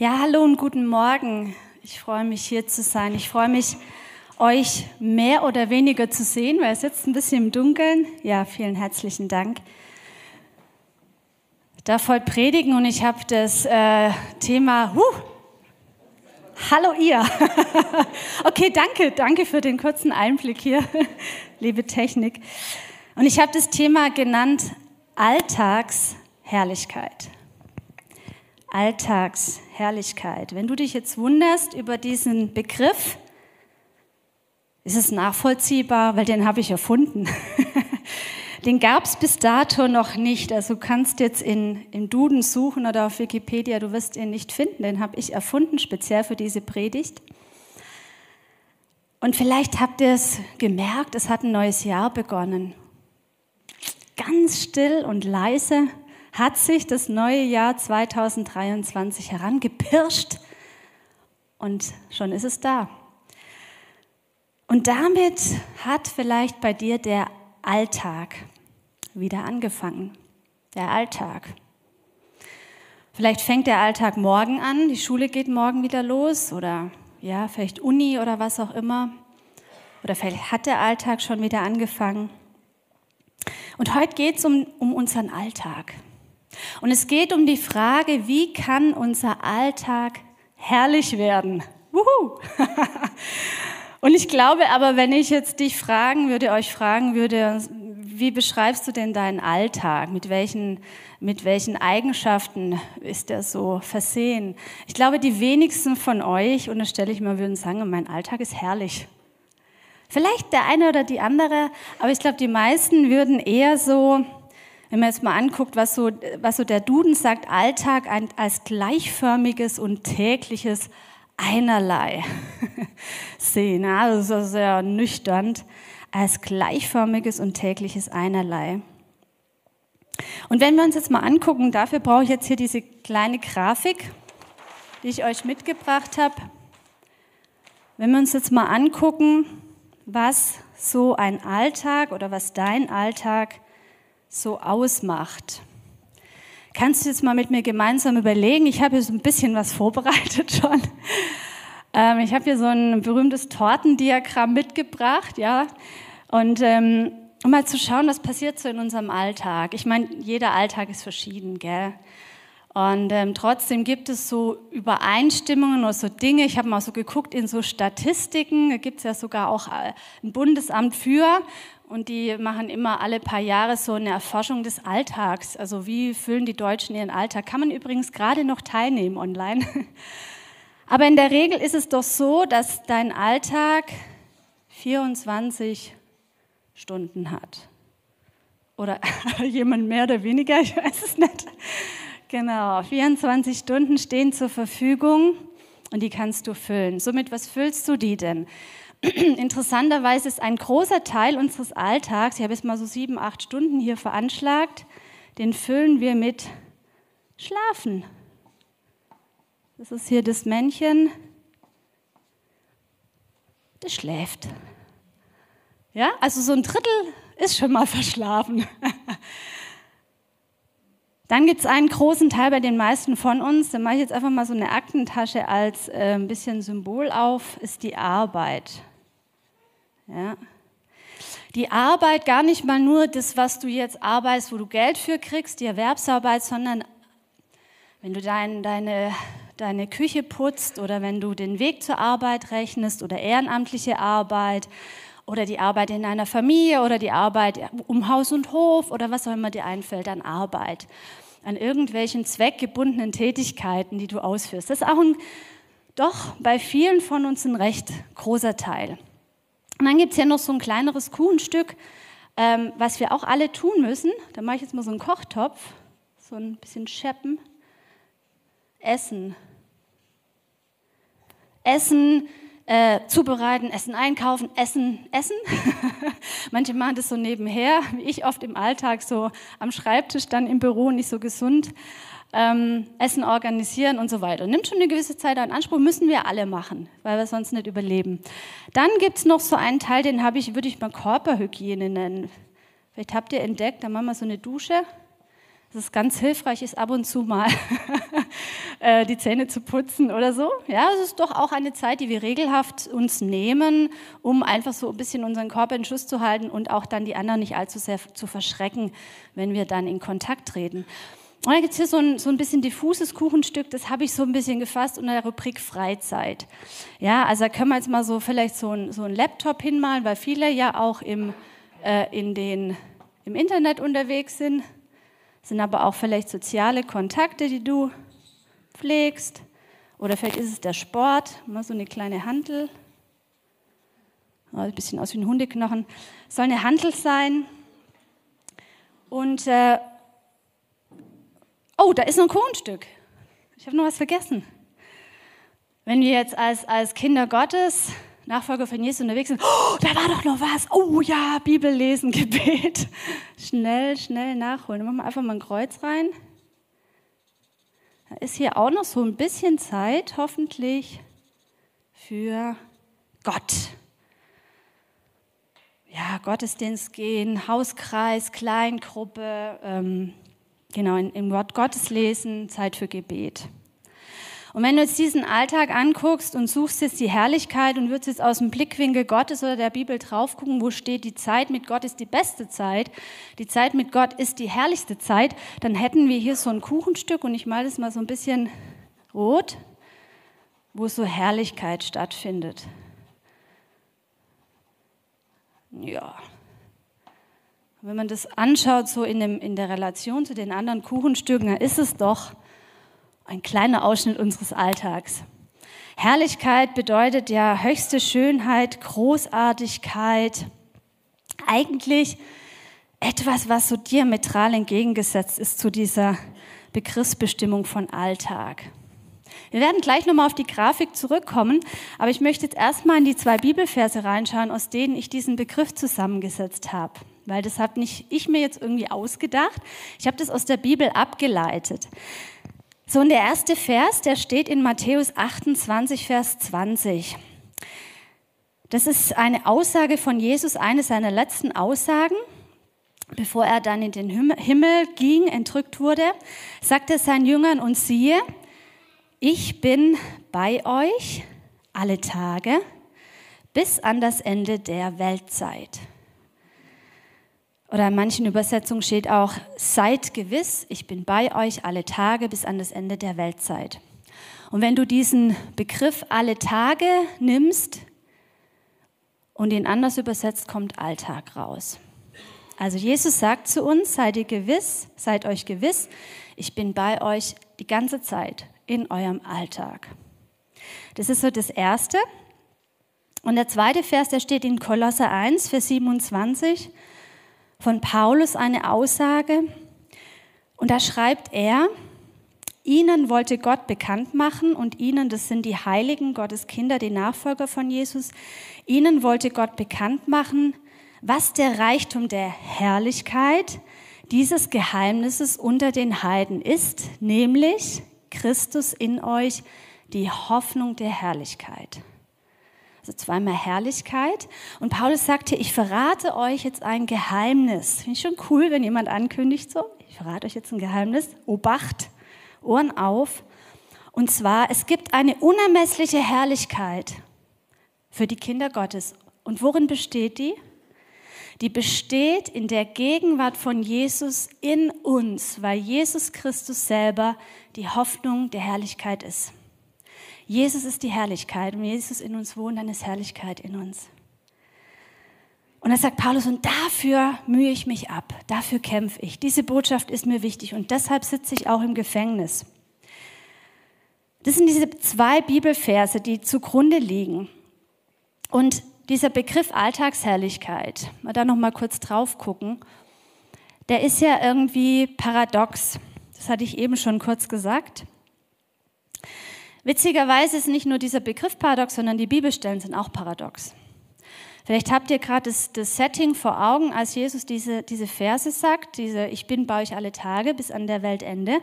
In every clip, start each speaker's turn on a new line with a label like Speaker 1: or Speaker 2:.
Speaker 1: Ja, hallo und guten Morgen. Ich freue mich hier zu sein. Ich freue mich, euch mehr oder weniger zu sehen, weil es sitzt ein bisschen im Dunkeln. Ja, vielen herzlichen Dank. Ich darf heute predigen und ich habe das äh, Thema, huh, hallo ihr. okay, danke, danke für den kurzen Einblick hier, liebe Technik. Und ich habe das Thema genannt Alltagsherrlichkeit. Alltagsherrlichkeit. Wenn du dich jetzt wunderst über diesen Begriff, ist es nachvollziehbar, weil den habe ich erfunden. den gab es bis dato noch nicht. Also du kannst jetzt in, im Duden suchen oder auf Wikipedia, du wirst ihn nicht finden. Den habe ich erfunden, speziell für diese Predigt. Und vielleicht habt ihr es gemerkt, es hat ein neues Jahr begonnen. Ganz still und leise hat sich das neue Jahr 2023 herangepirscht und schon ist es da. Und damit hat vielleicht bei dir der Alltag wieder angefangen. Der Alltag. Vielleicht fängt der Alltag morgen an, die Schule geht morgen wieder los oder ja, vielleicht Uni oder was auch immer. Oder vielleicht hat der Alltag schon wieder angefangen. Und heute geht es um, um unseren Alltag. Und es geht um die Frage, wie kann unser Alltag herrlich werden? Wuhu! Und ich glaube aber, wenn ich jetzt dich fragen würde, euch fragen würde, wie beschreibst du denn deinen Alltag? Mit welchen, mit welchen Eigenschaften ist der so versehen? Ich glaube, die wenigsten von euch, und das stelle ich mal, würden sagen, mein Alltag ist herrlich. Vielleicht der eine oder die andere, aber ich glaube, die meisten würden eher so, wenn man jetzt mal anguckt, was so, was so der Duden sagt, Alltag als gleichförmiges und tägliches Einerlei sehen. Also sehr nüchtern, als gleichförmiges und tägliches Einerlei. Und wenn wir uns jetzt mal angucken, dafür brauche ich jetzt hier diese kleine Grafik, die ich euch mitgebracht habe. Wenn wir uns jetzt mal angucken, was so ein Alltag oder was dein Alltag ist, so ausmacht. Kannst du jetzt mal mit mir gemeinsam überlegen? Ich habe hier so ein bisschen was vorbereitet schon. Ähm, ich habe hier so ein berühmtes Tortendiagramm mitgebracht, ja. Und ähm, um mal zu schauen, was passiert so in unserem Alltag. Ich meine, jeder Alltag ist verschieden, gell? Und ähm, trotzdem gibt es so Übereinstimmungen oder so Dinge. Ich habe mal so geguckt in so Statistiken. Da gibt es ja sogar auch äh, ein Bundesamt für. Und die machen immer alle paar Jahre so eine Erforschung des Alltags. Also wie füllen die Deutschen ihren Alltag? Kann man übrigens gerade noch teilnehmen online. Aber in der Regel ist es doch so, dass dein Alltag 24 Stunden hat. Oder jemand mehr oder weniger, ich weiß es nicht. Genau, 24 Stunden stehen zur Verfügung und die kannst du füllen. Somit, was füllst du die denn? Interessanterweise ist ein großer Teil unseres Alltags, ich habe jetzt mal so sieben, acht Stunden hier veranschlagt, den füllen wir mit Schlafen. Das ist hier das Männchen, das schläft. Ja, also so ein Drittel ist schon mal verschlafen. Dann gibt es einen großen Teil bei den meisten von uns, da mache ich jetzt einfach mal so eine Aktentasche als äh, ein bisschen Symbol auf, ist die Arbeit. Ja. Die Arbeit, gar nicht mal nur das, was du jetzt arbeitest, wo du Geld für kriegst, die Erwerbsarbeit, sondern wenn du dein, deine, deine Küche putzt oder wenn du den Weg zur Arbeit rechnest oder ehrenamtliche Arbeit oder die Arbeit in einer Familie oder die Arbeit um Haus und Hof oder was auch immer dir einfällt an Arbeit, an irgendwelchen zweckgebundenen Tätigkeiten, die du ausführst. Das ist auch ein, doch bei vielen von uns ein recht großer Teil. Und dann gibt es hier noch so ein kleineres Kuchenstück, ähm, was wir auch alle tun müssen. Da mache ich jetzt mal so einen Kochtopf, so ein bisschen scheppen. Essen. Essen äh, zubereiten, Essen einkaufen, Essen, Essen. Manche machen das so nebenher, wie ich oft im Alltag, so am Schreibtisch, dann im Büro, nicht so gesund. Ähm, Essen organisieren und so weiter. Nimmt schon eine gewisse Zeit in Anspruch, müssen wir alle machen, weil wir sonst nicht überleben. Dann gibt es noch so einen Teil, den habe ich, würde ich mal Körperhygiene nennen. Vielleicht habt ihr entdeckt, da machen wir so eine Dusche. Das ist ganz hilfreich, ist ab und zu mal äh, die Zähne zu putzen oder so. Ja, es ist doch auch eine Zeit, die wir regelhaft uns nehmen, um einfach so ein bisschen unseren Körper in Schuss zu halten und auch dann die anderen nicht allzu sehr zu verschrecken, wenn wir dann in Kontakt treten. Und dann gibt es hier so ein, so ein bisschen diffuses Kuchenstück, das habe ich so ein bisschen gefasst unter der Rubrik Freizeit. Ja, also da können wir jetzt mal so vielleicht so ein, so Laptop hinmalen, weil viele ja auch im, äh, in den, im Internet unterwegs sind. Sind aber auch vielleicht soziale Kontakte, die du pflegst. Oder vielleicht ist es der Sport, mal so eine kleine Hantel. Oh, ein bisschen aus wie ein Hundeknochen. Soll eine Hantel sein. Und äh, oh, da ist noch ein Kuchenstück. Ich habe noch was vergessen. Wenn wir jetzt als, als Kinder Gottes, Nachfolger von Jesus unterwegs sind, oh, da war doch noch was. Oh ja, Bibel lesen, Gebet. Schnell, schnell nachholen. Machen wir einfach mal ein Kreuz rein. Da ist hier auch noch so ein bisschen Zeit, hoffentlich, für Gott. Ja, Gottesdienst gehen, Hauskreis, Kleingruppe, ähm, Genau, im Wort Gottes lesen, Zeit für Gebet. Und wenn du jetzt diesen Alltag anguckst und suchst jetzt die Herrlichkeit und würdest jetzt aus dem Blickwinkel Gottes oder der Bibel drauf gucken, wo steht, die Zeit mit Gott ist die beste Zeit, die Zeit mit Gott ist die herrlichste Zeit, dann hätten wir hier so ein Kuchenstück und ich male das mal so ein bisschen rot, wo so Herrlichkeit stattfindet. Ja, wenn man das anschaut, so in, dem, in der Relation zu den anderen Kuchenstücken, dann ist es doch ein kleiner Ausschnitt unseres Alltags. Herrlichkeit bedeutet ja höchste Schönheit, Großartigkeit, eigentlich etwas, was so diametral entgegengesetzt ist zu dieser Begriffsbestimmung von Alltag. Wir werden gleich nochmal auf die Grafik zurückkommen, aber ich möchte jetzt erstmal in die zwei Bibelverse reinschauen, aus denen ich diesen Begriff zusammengesetzt habe weil das habe nicht ich mir jetzt irgendwie ausgedacht. Ich habe das aus der Bibel abgeleitet. So, und der erste Vers, der steht in Matthäus 28, Vers 20. Das ist eine Aussage von Jesus, eine seiner letzten Aussagen. Bevor er dann in den Himmel ging, entrückt wurde, sagte er seinen Jüngern, und siehe, ich bin bei euch alle Tage bis an das Ende der Weltzeit. Oder in manchen Übersetzungen steht auch, seid gewiss, ich bin bei euch alle Tage bis an das Ende der Weltzeit. Und wenn du diesen Begriff alle Tage nimmst und ihn anders übersetzt, kommt Alltag raus. Also Jesus sagt zu uns, seid ihr gewiss, seid euch gewiss, ich bin bei euch die ganze Zeit in eurem Alltag. Das ist so das Erste. Und der zweite Vers, der steht in Kolosser 1, Vers 27 von Paulus eine Aussage. Und da schreibt er, Ihnen wollte Gott bekannt machen und ihnen, das sind die Heiligen, Gottes Kinder, die Nachfolger von Jesus, ihnen wollte Gott bekannt machen, was der Reichtum der Herrlichkeit dieses Geheimnisses unter den Heiden ist, nämlich Christus in euch, die Hoffnung der Herrlichkeit also zweimal Herrlichkeit. Und Paulus sagte, ich verrate euch jetzt ein Geheimnis. Finde ich schon cool, wenn jemand ankündigt so, ich verrate euch jetzt ein Geheimnis. Obacht, Ohren auf. Und zwar, es gibt eine unermessliche Herrlichkeit für die Kinder Gottes. Und worin besteht die? Die besteht in der Gegenwart von Jesus in uns, weil Jesus Christus selber die Hoffnung der Herrlichkeit ist. Jesus ist die Herrlichkeit und wenn Jesus in uns wohnt, dann ist Herrlichkeit in uns. Und dann sagt Paulus, und dafür mühe ich mich ab, dafür kämpfe ich. Diese Botschaft ist mir wichtig und deshalb sitze ich auch im Gefängnis. Das sind diese zwei Bibelverse, die zugrunde liegen. Und dieser Begriff Alltagsherrlichkeit, mal da noch mal kurz drauf gucken, der ist ja irgendwie paradox. Das hatte ich eben schon kurz gesagt. Witzigerweise ist nicht nur dieser Begriff paradox, sondern die Bibelstellen sind auch paradox. Vielleicht habt ihr gerade das, das, Setting vor Augen, als Jesus diese, diese Verse sagt, diese Ich bin bei euch alle Tage bis an der Weltende.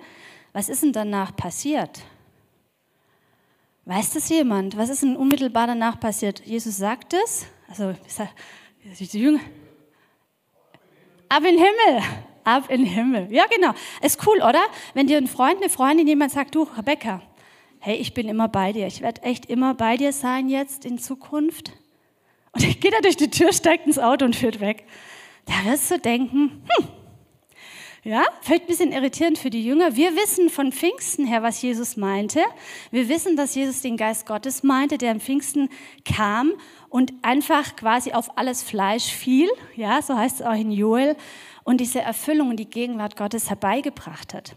Speaker 1: Was ist denn danach passiert? Weiß das jemand? Was ist denn unmittelbar danach passiert? Jesus sagt es, also Jünger, ab in den Himmel, ab in den Himmel. Ja, genau. Ist cool, oder? Wenn dir ein Freund, eine Freundin, jemand sagt, du, Rebecca, hey, ich bin immer bei dir. Ich werde echt immer bei dir sein jetzt in Zukunft. Und ich gehe da durch die Tür, steigt ins Auto und führt weg. Da wirst du denken, hm, ja, vielleicht ein bisschen irritierend für die Jünger. Wir wissen von Pfingsten her, was Jesus meinte. Wir wissen, dass Jesus den Geist Gottes meinte, der am Pfingsten kam und einfach quasi auf alles Fleisch fiel. Ja, so heißt es auch in Joel. Und diese Erfüllung und die Gegenwart Gottes herbeigebracht hat.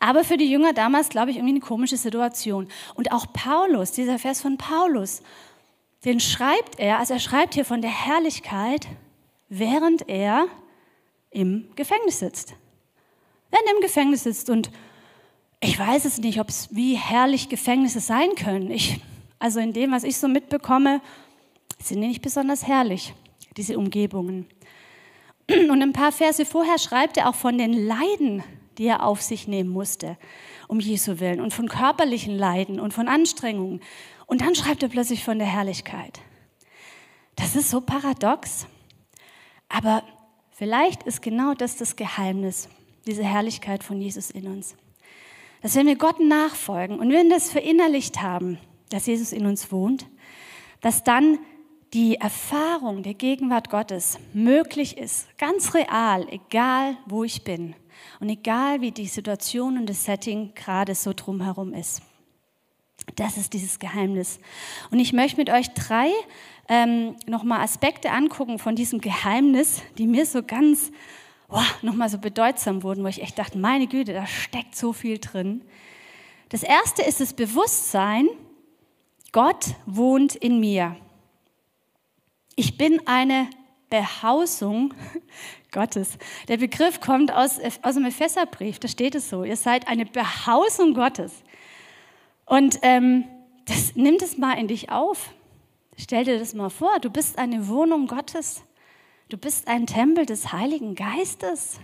Speaker 1: Aber für die Jünger damals, glaube ich, irgendwie eine komische Situation. Und auch Paulus, dieser Vers von Paulus, den schreibt er, also er schreibt hier von der Herrlichkeit, während er im Gefängnis sitzt. Während er im Gefängnis sitzt und ich weiß es nicht, ob es wie herrlich Gefängnisse sein können. Ich, also in dem, was ich so mitbekomme, sind die nicht besonders herrlich, diese Umgebungen. Und ein paar Verse vorher schreibt er auch von den Leiden, die er auf sich nehmen musste, um Jesu willen, und von körperlichen Leiden und von Anstrengungen. Und dann schreibt er plötzlich von der Herrlichkeit. Das ist so paradox. Aber vielleicht ist genau das das Geheimnis, diese Herrlichkeit von Jesus in uns. Dass wenn wir Gott nachfolgen und wenn wir das verinnerlicht haben, dass Jesus in uns wohnt, dass dann die Erfahrung der Gegenwart Gottes möglich ist, ganz real, egal wo ich bin und egal wie die Situation und das Setting gerade so drumherum ist. Das ist dieses Geheimnis. Und ich möchte mit euch drei ähm, nochmal Aspekte angucken von diesem Geheimnis, die mir so ganz oh, nochmal so bedeutsam wurden, wo ich echt dachte, meine Güte, da steckt so viel drin. Das erste ist das Bewusstsein, Gott wohnt in mir. Ich bin eine Behausung Gottes. Der Begriff kommt aus, aus dem Epheserbrief, da steht es so, ihr seid eine Behausung Gottes. Und ähm, das, nimm das mal in dich auf. Stell dir das mal vor, du bist eine Wohnung Gottes. Du bist ein Tempel des Heiligen Geistes.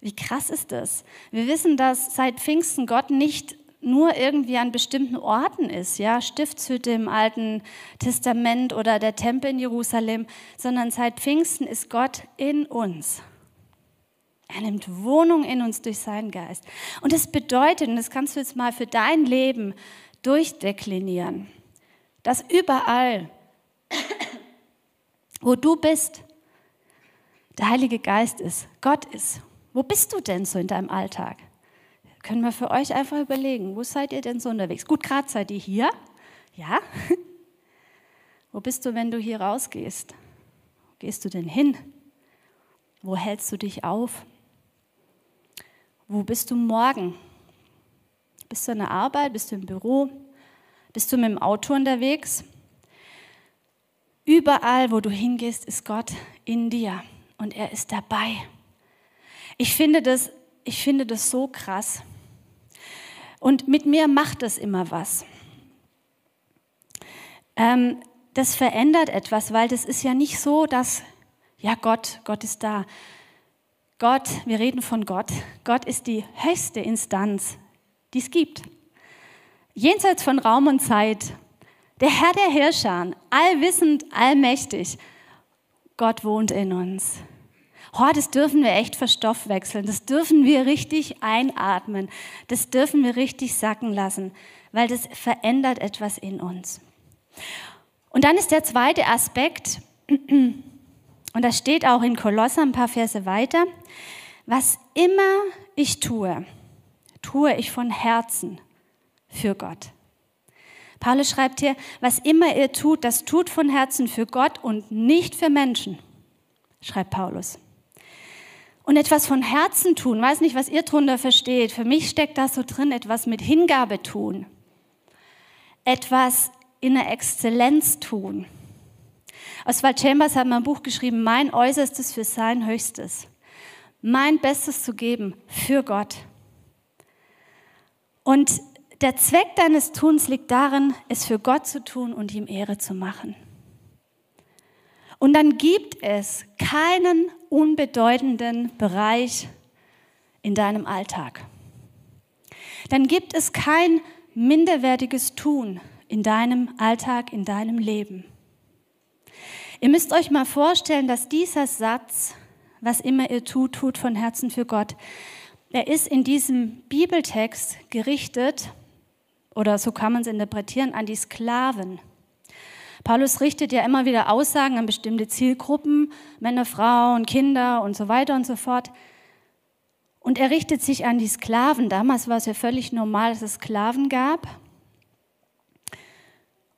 Speaker 1: Wie krass ist das? Wir wissen, dass seit Pfingsten Gott nicht nur irgendwie an bestimmten Orten ist, ja, Stiftshütte im Alten Testament oder der Tempel in Jerusalem, sondern seit Pfingsten ist Gott in uns. Er nimmt Wohnung in uns durch seinen Geist. Und das bedeutet, und das kannst du jetzt mal für dein Leben durchdeklinieren, dass überall, wo du bist, der Heilige Geist ist, Gott ist. Wo bist du denn so in deinem Alltag? Können wir für euch einfach überlegen, wo seid ihr denn so unterwegs? Gut, gerade seid ihr hier, ja? Wo bist du, wenn du hier rausgehst? Wo gehst du denn hin? Wo hältst du dich auf? Wo bist du morgen? Bist du in der Arbeit? Bist du im Büro? Bist du mit dem Auto unterwegs? Überall, wo du hingehst, ist Gott in dir und er ist dabei. Ich finde das, ich finde das so krass. Und mit mir macht das immer was. Ähm, das verändert etwas, weil das ist ja nicht so, dass, ja Gott, Gott ist da. Gott, wir reden von Gott. Gott ist die höchste Instanz, die es gibt. Jenseits von Raum und Zeit. Der Herr der Herrscher, allwissend, allmächtig. Gott wohnt in uns. Oh, das dürfen wir echt verstoffwechseln. Das dürfen wir richtig einatmen. Das dürfen wir richtig sacken lassen, weil das verändert etwas in uns. Und dann ist der zweite Aspekt, und das steht auch in Kolosser ein paar Verse weiter. Was immer ich tue, tue ich von Herzen für Gott. Paulus schreibt hier, was immer ihr tut, das tut von Herzen für Gott und nicht für Menschen, schreibt Paulus. Und etwas von Herzen tun, weiß nicht, was ihr drunter versteht. Für mich steckt da so drin, etwas mit Hingabe tun. Etwas in der Exzellenz tun. Oswald Chambers hat mal ein Buch geschrieben, mein Äußerstes für sein Höchstes. Mein Bestes zu geben für Gott. Und der Zweck deines Tuns liegt darin, es für Gott zu tun und ihm Ehre zu machen. Und dann gibt es keinen unbedeutenden Bereich in deinem Alltag. Dann gibt es kein minderwertiges Tun in deinem Alltag, in deinem Leben. Ihr müsst euch mal vorstellen, dass dieser Satz was immer ihr tut, tut von Herzen für Gott. Er ist in diesem Bibeltext gerichtet, oder so kann man es interpretieren, an die Sklaven. Paulus richtet ja immer wieder Aussagen an bestimmte Zielgruppen, Männer, Frauen, Kinder und so weiter und so fort. Und er richtet sich an die Sklaven. Damals war es ja völlig normal, dass es Sklaven gab.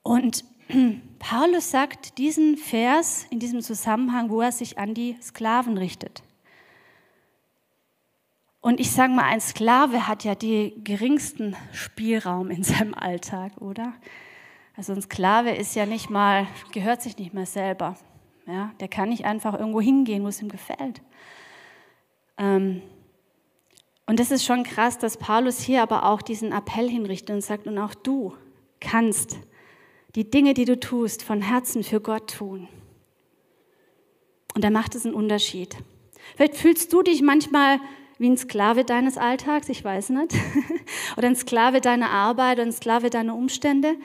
Speaker 1: Und Paulus sagt diesen Vers in diesem Zusammenhang, wo er sich an die Sklaven richtet. Und ich sage mal, ein Sklave hat ja den geringsten Spielraum in seinem Alltag, oder? Also ein Sklave ist ja nicht mal, gehört sich nicht mal selber. Ja, der kann nicht einfach irgendwo hingehen, wo es ihm gefällt. Ähm, und das ist schon krass, dass Paulus hier aber auch diesen Appell hinrichtet und sagt, und auch du kannst die Dinge, die du tust, von Herzen für Gott tun. Und da macht es einen Unterschied. Vielleicht fühlst du dich manchmal wie ein Sklave deines Alltags, ich weiß nicht, oder ein Sklave deiner Arbeit oder ein Sklave deiner Umstände.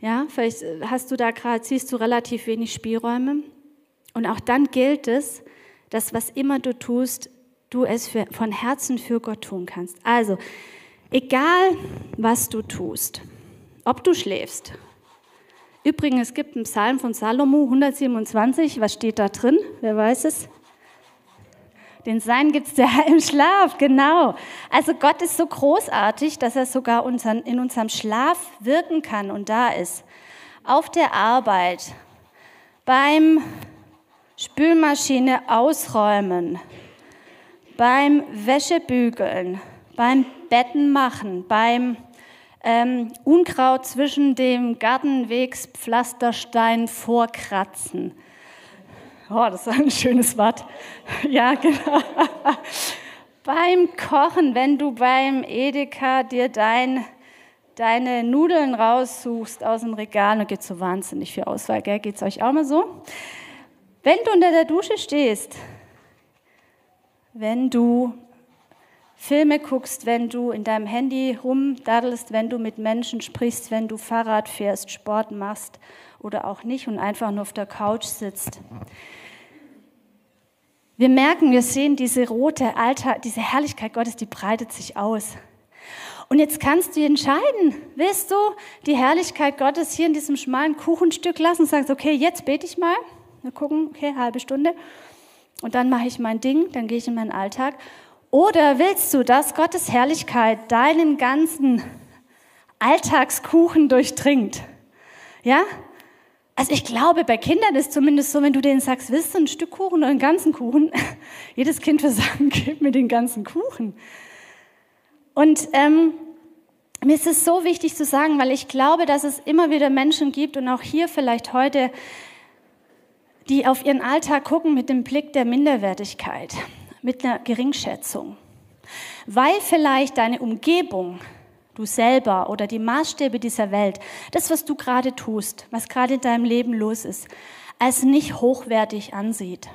Speaker 1: Ja, vielleicht hast du da gerade, siehst du relativ wenig Spielräume. Und auch dann gilt es, dass was immer du tust, du es für, von Herzen für Gott tun kannst. Also, egal was du tust, ob du schläfst. Übrigens, es gibt einen Psalm von Salomo 127. Was steht da drin? Wer weiß es? Den Sein gibt es ja im Schlaf, genau. Also Gott ist so großartig, dass er sogar in unserem Schlaf wirken kann und da ist. Auf der Arbeit, beim Spülmaschine ausräumen, beim Wäschebügeln, beim Betten machen, beim ähm, Unkraut zwischen dem Gartenwegspflasterstein vorkratzen Oh, das ist ein schönes Wort. Ja, genau. beim Kochen, wenn du beim Edeka dir dein, deine Nudeln raussuchst aus dem Regal, da gibt es so wahnsinnig viel Auswahl, gell? geht es euch auch mal so? Wenn du unter der Dusche stehst, wenn du Filme guckst, wenn du in deinem Handy rumdaddelst, wenn du mit Menschen sprichst, wenn du Fahrrad fährst, Sport machst oder auch nicht und einfach nur auf der Couch sitzt. Wir merken, wir sehen diese rote Alter, diese Herrlichkeit Gottes, die breitet sich aus. Und jetzt kannst du entscheiden, willst du die Herrlichkeit Gottes hier in diesem schmalen Kuchenstück lassen und sagst, okay, jetzt bete ich mal, wir gucken, okay, halbe Stunde und dann mache ich mein Ding, dann gehe ich in meinen Alltag. Oder willst du, dass Gottes Herrlichkeit deinen ganzen Alltagskuchen durchdringt? Ja? Also ich glaube, bei Kindern ist zumindest so, wenn du denen sagst, willst du ein Stück Kuchen oder einen ganzen Kuchen? Jedes Kind wird sagen, gib mir den ganzen Kuchen. Und ähm, mir ist es so wichtig zu sagen, weil ich glaube, dass es immer wieder Menschen gibt und auch hier vielleicht heute, die auf ihren Alltag gucken mit dem Blick der Minderwertigkeit, mit einer Geringschätzung. Weil vielleicht deine Umgebung du selber oder die Maßstäbe dieser Welt, das, was du gerade tust, was gerade in deinem Leben los ist, als nicht hochwertig ansieht.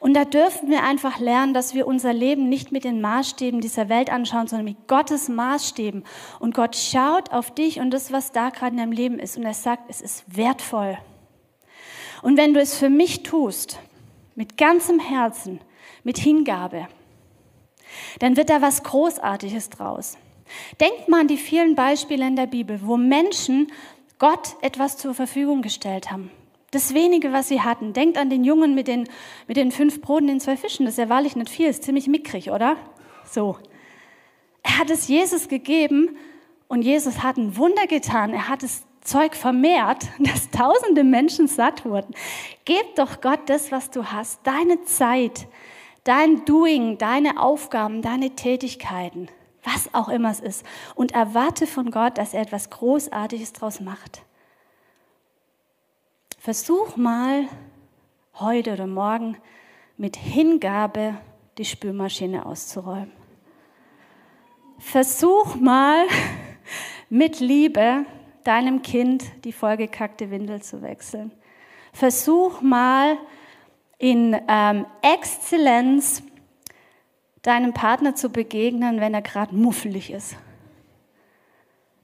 Speaker 1: Und da dürfen wir einfach lernen, dass wir unser Leben nicht mit den Maßstäben dieser Welt anschauen, sondern mit Gottes Maßstäben. Und Gott schaut auf dich und das, was da gerade in deinem Leben ist. Und er sagt, es ist wertvoll. Und wenn du es für mich tust, mit ganzem Herzen, mit Hingabe, dann wird da was Großartiges draus. Denkt mal an die vielen Beispiele in der Bibel, wo Menschen Gott etwas zur Verfügung gestellt haben. Das wenige, was sie hatten. Denkt an den Jungen mit den, mit den fünf Broten, den zwei Fischen. Das ist ja wahrlich nicht viel, ist ziemlich mickrig, oder? So. Er hat es Jesus gegeben und Jesus hat ein Wunder getan. Er hat das Zeug vermehrt, dass tausende Menschen satt wurden. Gib doch Gott das, was du hast, deine Zeit, dein Doing, deine Aufgaben, deine Tätigkeiten was auch immer es ist, und erwarte von Gott, dass er etwas Großartiges daraus macht. Versuch mal heute oder morgen mit Hingabe die Spülmaschine auszuräumen. Versuch mal mit Liebe deinem Kind die vollgekackte Windel zu wechseln. Versuch mal in ähm, Exzellenz deinem Partner zu begegnen, wenn er gerade muffelig ist.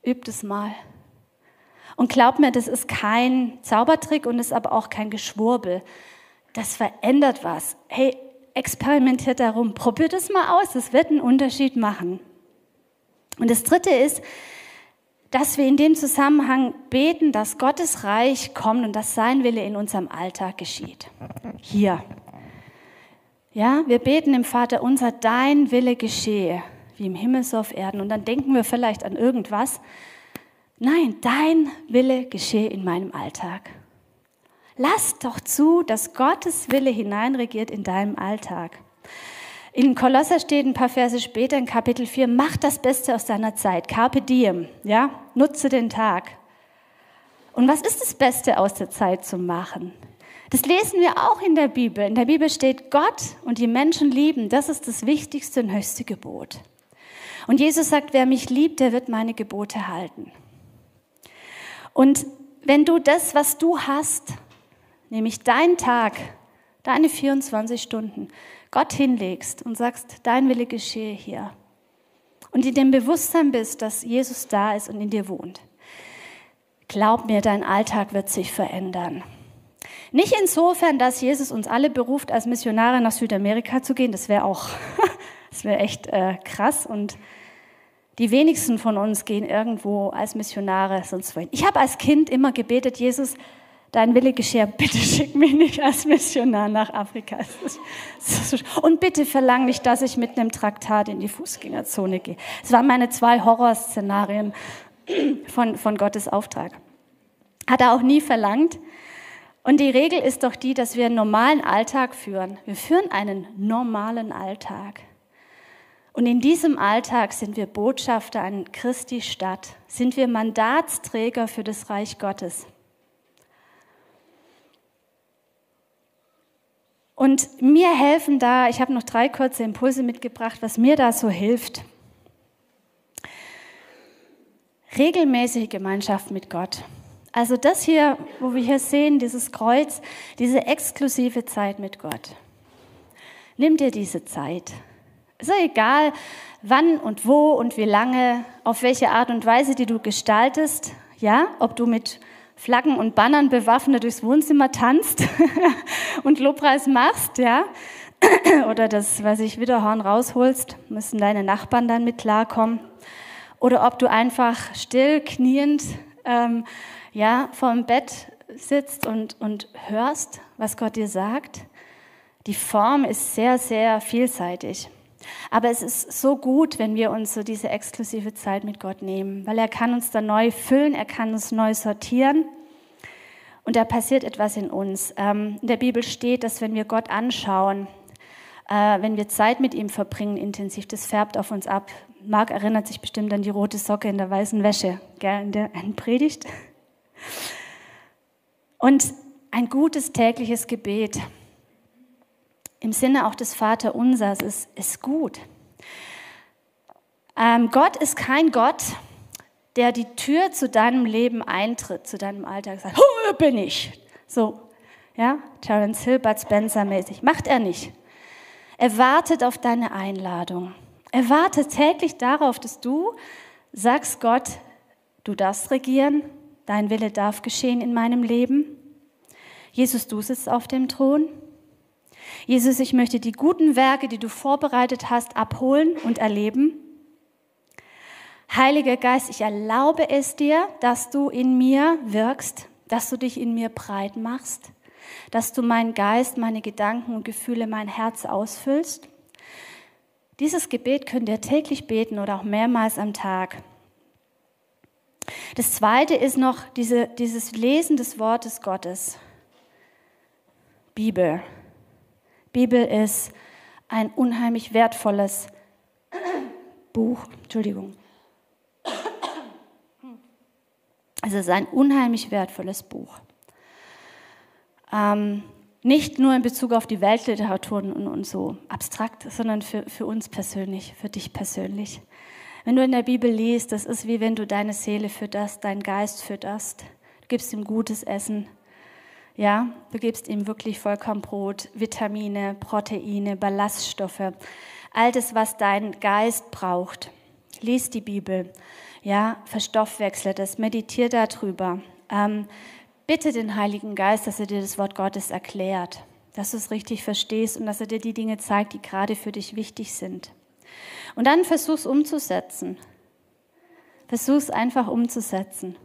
Speaker 1: Üb es mal. Und glaub mir, das ist kein Zaubertrick und ist aber auch kein Geschwurbel. Das verändert was. Hey, experimentiert darum, probiert es mal aus, es wird einen Unterschied machen. Und das Dritte ist, dass wir in dem Zusammenhang beten, dass Gottes Reich kommt und dass sein Wille in unserem Alltag geschieht. Hier. Ja, wir beten im Vater unser, dein Wille geschehe, wie im Himmel so auf Erden. Und dann denken wir vielleicht an irgendwas. Nein, dein Wille geschehe in meinem Alltag. Lass doch zu, dass Gottes Wille hineinregiert in deinem Alltag. In Kolosser steht ein paar Verse später in Kapitel 4, mach das Beste aus deiner Zeit, carpe diem, ja, nutze den Tag. Und was ist das Beste aus der Zeit zu machen? Das lesen wir auch in der Bibel. In der Bibel steht Gott und die Menschen lieben, das ist das wichtigste und höchste Gebot. Und Jesus sagt, wer mich liebt, der wird meine Gebote halten. Und wenn du das, was du hast, nämlich deinen Tag, deine 24 Stunden, Gott hinlegst und sagst, dein Wille geschehe hier. Und in dem Bewusstsein bist, dass Jesus da ist und in dir wohnt. Glaub mir, dein Alltag wird sich verändern. Nicht insofern, dass Jesus uns alle beruft, als Missionare nach Südamerika zu gehen. Das wäre auch, das wäre echt äh, krass. Und die wenigsten von uns gehen irgendwo als Missionare sonst wohin. Ich habe als Kind immer gebetet, Jesus, dein Wille geschehe, bitte schick mich nicht als Missionar nach Afrika. Und bitte verlang nicht, dass ich mit einem Traktat in die Fußgängerzone gehe. Es waren meine zwei Horrorszenarien von, von Gottes Auftrag. Hat er auch nie verlangt. Und die Regel ist doch die, dass wir einen normalen Alltag führen. Wir führen einen normalen Alltag. Und in diesem Alltag sind wir Botschafter an Christi Stadt, sind wir Mandatsträger für das Reich Gottes. Und mir helfen da, ich habe noch drei kurze Impulse mitgebracht, was mir da so hilft. Regelmäßige Gemeinschaft mit Gott. Also das hier, wo wir hier sehen, dieses Kreuz, diese exklusive Zeit mit Gott. Nimm dir diese Zeit. Ist ja egal, wann und wo und wie lange, auf welche Art und Weise, die du gestaltest, ja, ob du mit Flaggen und Bannern bewaffnet durchs Wohnzimmer tanzt und Lobpreis machst, ja, oder das, was ich Widerhorn rausholst, müssen deine Nachbarn dann mit klarkommen. Oder ob du einfach still, kniend, ähm, ja, vorm Bett sitzt und, und hörst, was Gott dir sagt. Die Form ist sehr, sehr vielseitig. Aber es ist so gut, wenn wir uns so diese exklusive Zeit mit Gott nehmen, weil er kann uns da neu füllen, er kann uns neu sortieren und da passiert etwas in uns. Ähm, in der Bibel steht, dass wenn wir Gott anschauen, äh, wenn wir Zeit mit ihm verbringen intensiv, das färbt auf uns ab. Marc erinnert sich bestimmt an die rote Socke in der weißen Wäsche, gell, in der Predigt. Und ein gutes tägliches Gebet, im Sinne auch des Vaterunsers ist, ist gut. Ähm, Gott ist kein Gott, der die Tür zu deinem Leben eintritt, zu deinem Alltag, sagt, hier bin ich. So, ja, Terence Bud Spencer mäßig. Macht er nicht. Er wartet auf deine Einladung. Er wartet täglich darauf, dass du sagst, Gott, du darfst regieren, dein Wille darf geschehen in meinem Leben. Jesus, du sitzt auf dem Thron. Jesus, ich möchte die guten Werke, die du vorbereitet hast, abholen und erleben. Heiliger Geist, ich erlaube es dir, dass du in mir wirkst, dass du dich in mir breit machst, dass du meinen Geist, meine Gedanken und Gefühle, mein Herz ausfüllst. Dieses Gebet könnt ihr täglich beten oder auch mehrmals am Tag. Das zweite ist noch diese, dieses Lesen des Wortes Gottes. Bibel. Bibel ist ein unheimlich wertvolles Buch. Entschuldigung. Es ist ein unheimlich wertvolles Buch. Ähm, nicht nur in Bezug auf die Weltliteratur und, und so abstrakt, sondern für, für uns persönlich, für dich persönlich. Wenn du in der Bibel liest, das ist wie wenn du deine Seele fütterst, deinen Geist fütterst. Du gibst ihm gutes Essen, ja, du gibst ihm wirklich Vollkornbrot, Vitamine, Proteine, Ballaststoffe, all das, was dein Geist braucht. Lies die Bibel, ja, verstoffwechsle das, meditiere darüber. Ähm, bitte den Heiligen Geist, dass er dir das Wort Gottes erklärt. dass du es richtig verstehst und dass er dir die Dinge zeigt, die gerade für dich wichtig sind. Und dann versuch's umzusetzen. Versuch's einfach umzusetzen.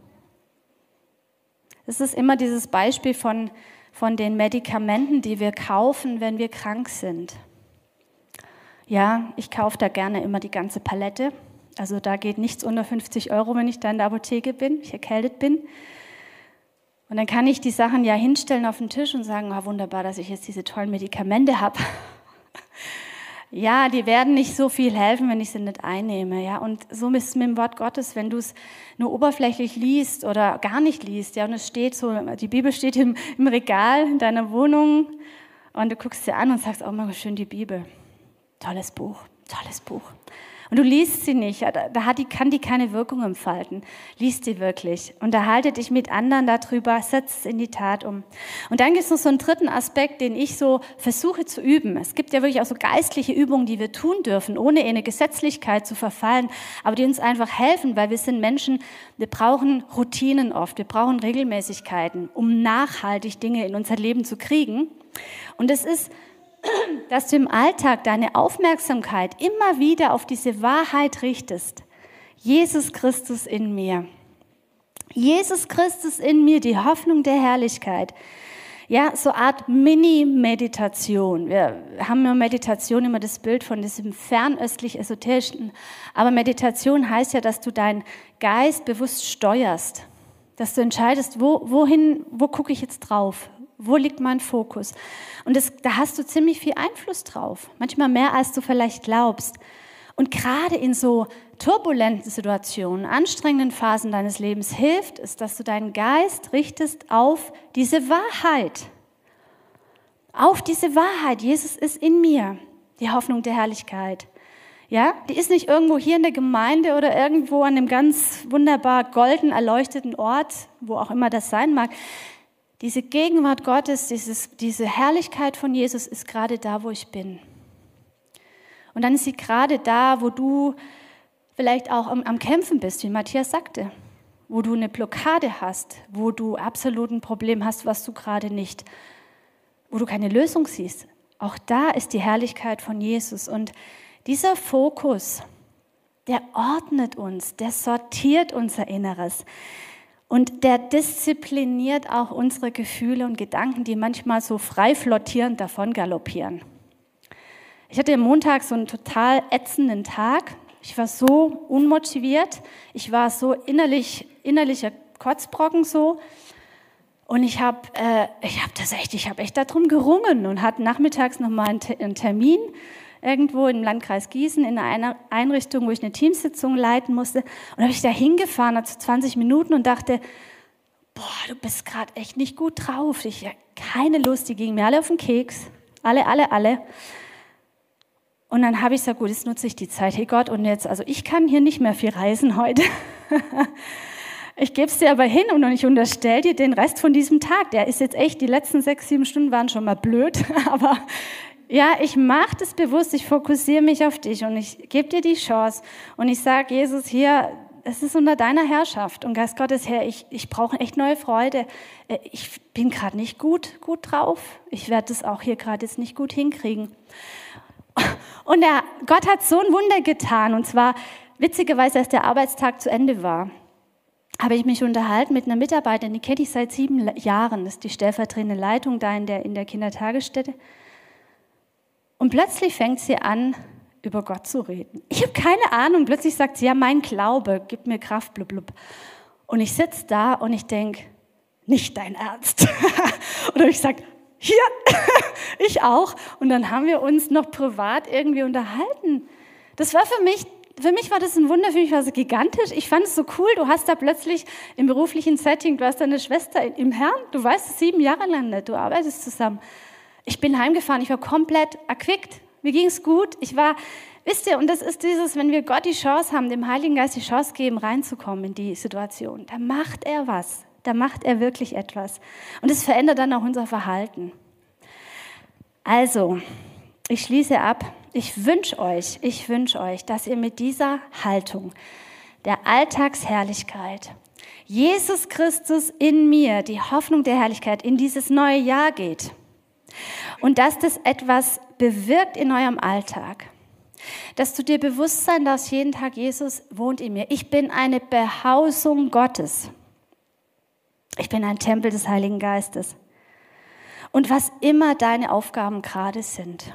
Speaker 1: Es ist immer dieses Beispiel von, von den Medikamenten, die wir kaufen, wenn wir krank sind. Ja, ich kaufe da gerne immer die ganze Palette. Also da geht nichts unter 50 Euro, wenn ich da in der Apotheke bin, ich erkältet bin. Und dann kann ich die Sachen ja hinstellen auf den Tisch und sagen, oh, wunderbar, dass ich jetzt diese tollen Medikamente habe. Ja, die werden nicht so viel helfen, wenn ich sie nicht einnehme. Ja, und so ist es mit dem Wort Gottes, wenn du es nur oberflächlich liest oder gar nicht liest. Ja, und es steht so, die Bibel steht im, im Regal in deiner Wohnung und du guckst sie an und sagst, oh, mal schön die Bibel. Tolles Buch, tolles Buch. Und du liest sie nicht, da hat die, kann die keine Wirkung entfalten. Lies die wirklich. Unterhalte dich mit anderen darüber, setz es in die Tat um. Und dann gibt es noch so einen dritten Aspekt, den ich so versuche zu üben. Es gibt ja wirklich auch so geistliche Übungen, die wir tun dürfen, ohne in eine Gesetzlichkeit zu verfallen, aber die uns einfach helfen, weil wir sind Menschen, wir brauchen Routinen oft, wir brauchen Regelmäßigkeiten, um nachhaltig Dinge in unser Leben zu kriegen. Und es ist dass du im Alltag deine Aufmerksamkeit immer wieder auf diese Wahrheit richtest. Jesus Christus in mir. Jesus Christus in mir, die Hoffnung der Herrlichkeit. Ja, so Art Mini-Meditation. Wir haben ja Meditation immer das Bild von diesem fernöstlich-esoterischen. Aber Meditation heißt ja, dass du deinen Geist bewusst steuerst. Dass du entscheidest, wo, wohin, wo gucke ich jetzt drauf? Wo liegt mein Fokus? Und das, da hast du ziemlich viel Einfluss drauf. Manchmal mehr, als du vielleicht glaubst. Und gerade in so turbulenten Situationen, anstrengenden Phasen deines Lebens hilft es, dass du deinen Geist richtest auf diese Wahrheit. Auf diese Wahrheit. Jesus ist in mir. Die Hoffnung der Herrlichkeit. Ja, die ist nicht irgendwo hier in der Gemeinde oder irgendwo an einem ganz wunderbar golden erleuchteten Ort, wo auch immer das sein mag. Diese Gegenwart Gottes, dieses, diese Herrlichkeit von Jesus ist gerade da, wo ich bin. Und dann ist sie gerade da, wo du vielleicht auch am, am Kämpfen bist, wie Matthias sagte, wo du eine Blockade hast, wo du absolut ein Problem hast, was du gerade nicht, wo du keine Lösung siehst. Auch da ist die Herrlichkeit von Jesus. Und dieser Fokus, der ordnet uns, der sortiert unser Inneres. Und der diszipliniert auch unsere Gefühle und Gedanken, die manchmal so frei flottierend davon galoppieren. Ich hatte am Montag so einen total ätzenden Tag. Ich war so unmotiviert. Ich war so innerlich, innerlicher Kotzbrocken so. Und ich habe äh, hab das echt, ich habe echt darum gerungen und hatte nachmittags nochmal einen Termin irgendwo im Landkreis Gießen in einer Einrichtung, wo ich eine Teamsitzung leiten musste. Und da habe ich da hingefahren, also 20 Minuten und dachte, boah, du bist gerade echt nicht gut drauf. Ich habe keine Lust, die gingen mir alle auf den Keks. Alle, alle, alle. Und dann habe ich gesagt, gut, jetzt nutze ich die Zeit. Hey Gott, und jetzt, also ich kann hier nicht mehr viel reisen heute. ich gebe es dir aber hin und ich unterstelle dir den Rest von diesem Tag. Der ist jetzt echt, die letzten sechs, sieben Stunden waren schon mal blöd, aber ja, ich mache das bewusst, ich fokussiere mich auf dich und ich gebe dir die Chance und ich sage, Jesus, hier, es ist unter deiner Herrschaft und Geist Gottes, Herr, ich, ich brauche echt neue Freude. Äh, ich bin gerade nicht gut, gut drauf. Ich werde das auch hier gerade jetzt nicht gut hinkriegen. Und der, Gott hat so ein Wunder getan und zwar witzigerweise, als der Arbeitstag zu Ende war habe ich mich unterhalten mit einer Mitarbeiterin, die kenne ich seit sieben Jahren, das ist die stellvertretende Leitung da in der, in der Kindertagesstätte. Und plötzlich fängt sie an, über Gott zu reden. Ich habe keine Ahnung. Plötzlich sagt sie, ja, mein Glaube gibt mir Kraft, blub, blub. Und ich sitze da und ich denke, nicht dein Ernst. Oder ich sage, hier, ich auch. Und dann haben wir uns noch privat irgendwie unterhalten. Das war für mich, für mich war das ein Wunder, für mich war es gigantisch. Ich fand es so cool. Du hast da plötzlich im beruflichen Setting, du hast deine Schwester im Herrn, du weißt es sieben Jahre lang nicht, du arbeitest zusammen. Ich bin heimgefahren, ich war komplett erquickt. Mir ging es gut. Ich war, wisst ihr, und das ist dieses, wenn wir Gott die Chance haben, dem Heiligen Geist die Chance geben, reinzukommen in die Situation, da macht er was. Da macht er wirklich etwas. Und es verändert dann auch unser Verhalten. Also, ich schließe ab. Ich wünsche euch, ich wünsche euch, dass ihr mit dieser Haltung der Alltagsherrlichkeit, Jesus Christus in mir, die Hoffnung der Herrlichkeit, in dieses neue Jahr geht. Und dass das etwas bewirkt in eurem Alltag. Dass du dir bewusst sein darfst, jeden Tag, Jesus wohnt in mir. Ich bin eine Behausung Gottes. Ich bin ein Tempel des Heiligen Geistes. Und was immer deine Aufgaben gerade sind.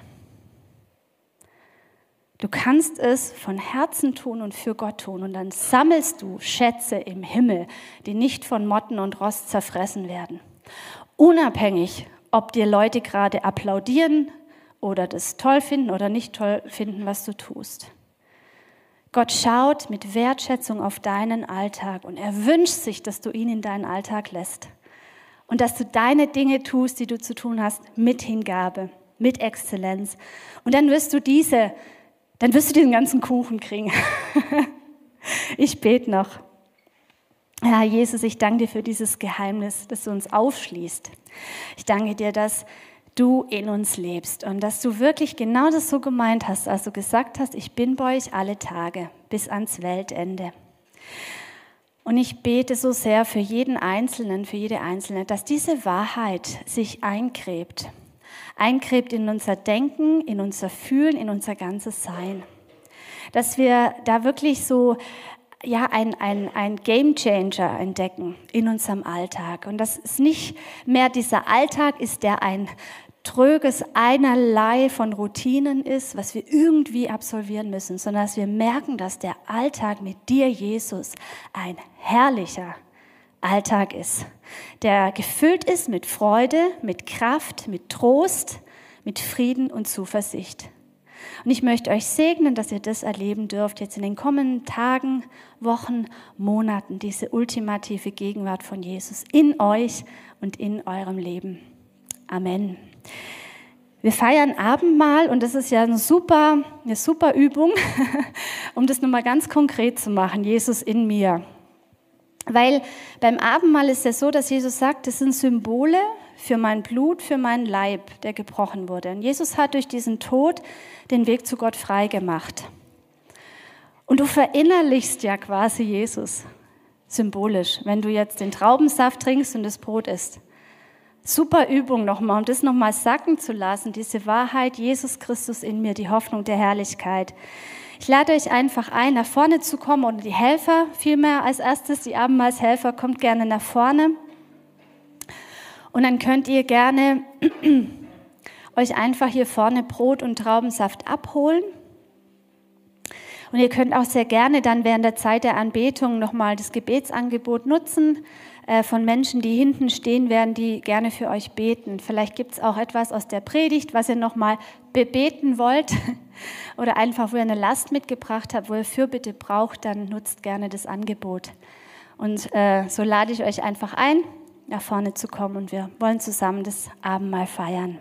Speaker 1: Du kannst es von Herzen tun und für Gott tun und dann sammelst du Schätze im Himmel, die nicht von Motten und Rost zerfressen werden. Unabhängig, ob dir Leute gerade applaudieren oder das toll finden oder nicht toll finden, was du tust. Gott schaut mit Wertschätzung auf deinen Alltag und er wünscht sich, dass du ihn in deinen Alltag lässt und dass du deine Dinge tust, die du zu tun hast, mit Hingabe, mit Exzellenz. Und dann wirst du diese dann wirst du diesen ganzen Kuchen kriegen. ich bete noch. Herr Jesus, ich danke dir für dieses Geheimnis, das du uns aufschließt. Ich danke dir, dass du in uns lebst und dass du wirklich genau das so gemeint hast, als du gesagt hast, ich bin bei euch alle Tage bis ans Weltende. Und ich bete so sehr für jeden Einzelnen, für jede Einzelne, dass diese Wahrheit sich eingräbt eingräbt in unser Denken, in unser Fühlen, in unser ganzes Sein. Dass wir da wirklich so ja, ein, ein, ein Game Changer entdecken in unserem Alltag. Und dass es nicht mehr dieser Alltag ist, der ein tröges Einerlei von Routinen ist, was wir irgendwie absolvieren müssen, sondern dass wir merken, dass der Alltag mit dir, Jesus, ein herrlicher Alltag ist, der gefüllt ist mit Freude, mit Kraft, mit Trost, mit Frieden und Zuversicht. Und ich möchte euch segnen, dass ihr das erleben dürft jetzt in den kommenden Tagen, Wochen, Monaten, diese ultimative Gegenwart von Jesus in euch und in eurem Leben. Amen. Wir feiern Abendmahl und das ist ja eine super, eine super Übung, um das nochmal ganz konkret zu machen. Jesus in mir. Weil beim Abendmahl ist es so, dass Jesus sagt, das sind Symbole für mein Blut, für meinen Leib, der gebrochen wurde. Und Jesus hat durch diesen Tod den Weg zu Gott frei gemacht. Und du verinnerlichst ja quasi Jesus symbolisch, wenn du jetzt den Traubensaft trinkst und das Brot isst. Super Übung nochmal, um das nochmal sacken zu lassen, diese Wahrheit, Jesus Christus in mir, die Hoffnung der Herrlichkeit. Ich lade euch einfach ein, nach vorne zu kommen und die Helfer vielmehr als erstes, die Abendmahlshelfer, kommt gerne nach vorne. Und dann könnt ihr gerne euch einfach hier vorne Brot und Traubensaft abholen. Und ihr könnt auch sehr gerne dann während der Zeit der Anbetung nochmal das Gebetsangebot nutzen äh, von Menschen, die hinten stehen werden, die gerne für euch beten. Vielleicht gibt es auch etwas aus der Predigt, was ihr nochmal bebeten wollt oder einfach, wo ihr eine Last mitgebracht habt, wo ihr Fürbitte braucht, dann nutzt gerne das Angebot. Und äh, so lade ich euch einfach ein, nach vorne zu kommen und wir wollen zusammen das Abendmahl feiern.